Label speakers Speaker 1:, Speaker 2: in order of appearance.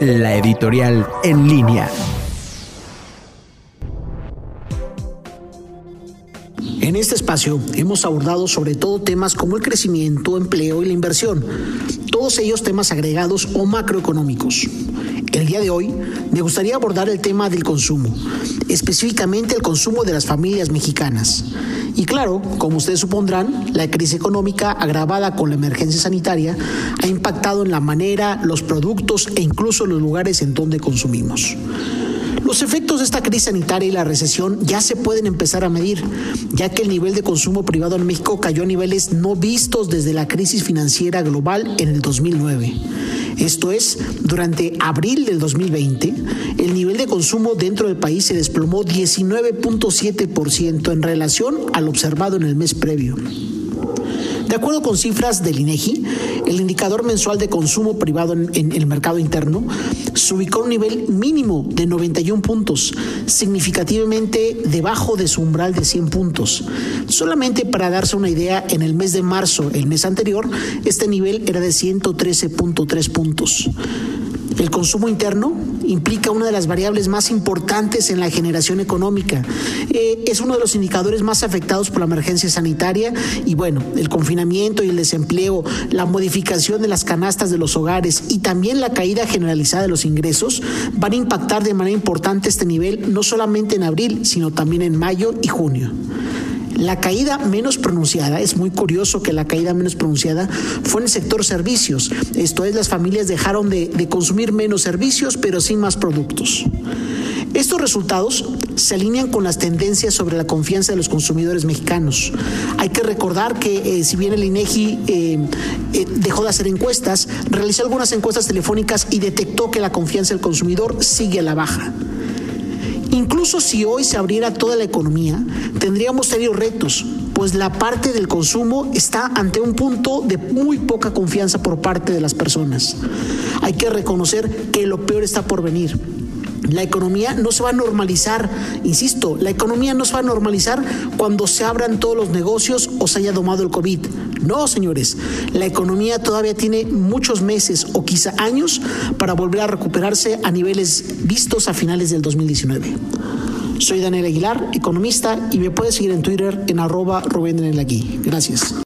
Speaker 1: la editorial en línea.
Speaker 2: En este espacio hemos abordado sobre todo temas como el crecimiento, empleo y la inversión, todos ellos temas agregados o macroeconómicos. El día de hoy me gustaría abordar el tema del consumo, específicamente el consumo de las familias mexicanas. Y claro, como ustedes supondrán, la crisis económica agravada con la emergencia sanitaria ha impactado en la manera, los productos e incluso los lugares en donde consumimos. Los efectos de esta crisis sanitaria y la recesión ya se pueden empezar a medir, ya que el nivel de consumo privado en México cayó a niveles no vistos desde la crisis financiera global en el 2009. Esto es, durante abril del 2020, el nivel de consumo dentro del país se desplomó 19.7% en relación al observado en el mes previo. De acuerdo con cifras del INEGI, el indicador mensual de consumo privado en, el mercado interno se ubicó a un nivel mínimo de 91 puntos, significativamente debajo de su umbral de 100 puntos. Solamente para darse una idea, en el mes de marzo, el mes anterior, este nivel era de 113.3 puntos. El consumo interno implica una de las variables más importantes en la generación económica. Eh, es uno de los indicadores más afectados por la emergencia sanitaria y bueno, el confinamiento y el desempleo, la modificación de las canastas de los hogares y también la caída generalizada de los ingresos van a impactar de manera importante este nivel no solamente en abril, sino también en mayo y junio. La caída menos pronunciada, es muy curioso que la caída menos pronunciada fue en el sector servicios. Esto es, las familias dejaron de, consumir menos servicios, pero sin más productos. Estos resultados se alinean con las tendencias sobre la confianza de los consumidores mexicanos. Hay que recordar que eh, si bien el INEGI eh, eh, dejó de hacer encuestas, realizó algunas encuestas telefónicas y detectó que la confianza del consumidor sigue a la baja. Incluso si hoy se abriera toda la economía, tendríamos serios retos, pues la parte del consumo está ante un punto de muy poca confianza por parte de las personas. Hay que reconocer que lo peor está por venir. La economía no se va a normalizar, insisto, la economía no se va a normalizar cuando se abran todos los negocios o se haya domado el COVID. No, señores, la economía todavía tiene muchos meses o quizá años para volver a recuperarse a niveles vistos a finales del 2019. Soy Daniel Aguilar, economista, y me puedes seguir en Twitter en arroba Rubén Gracias.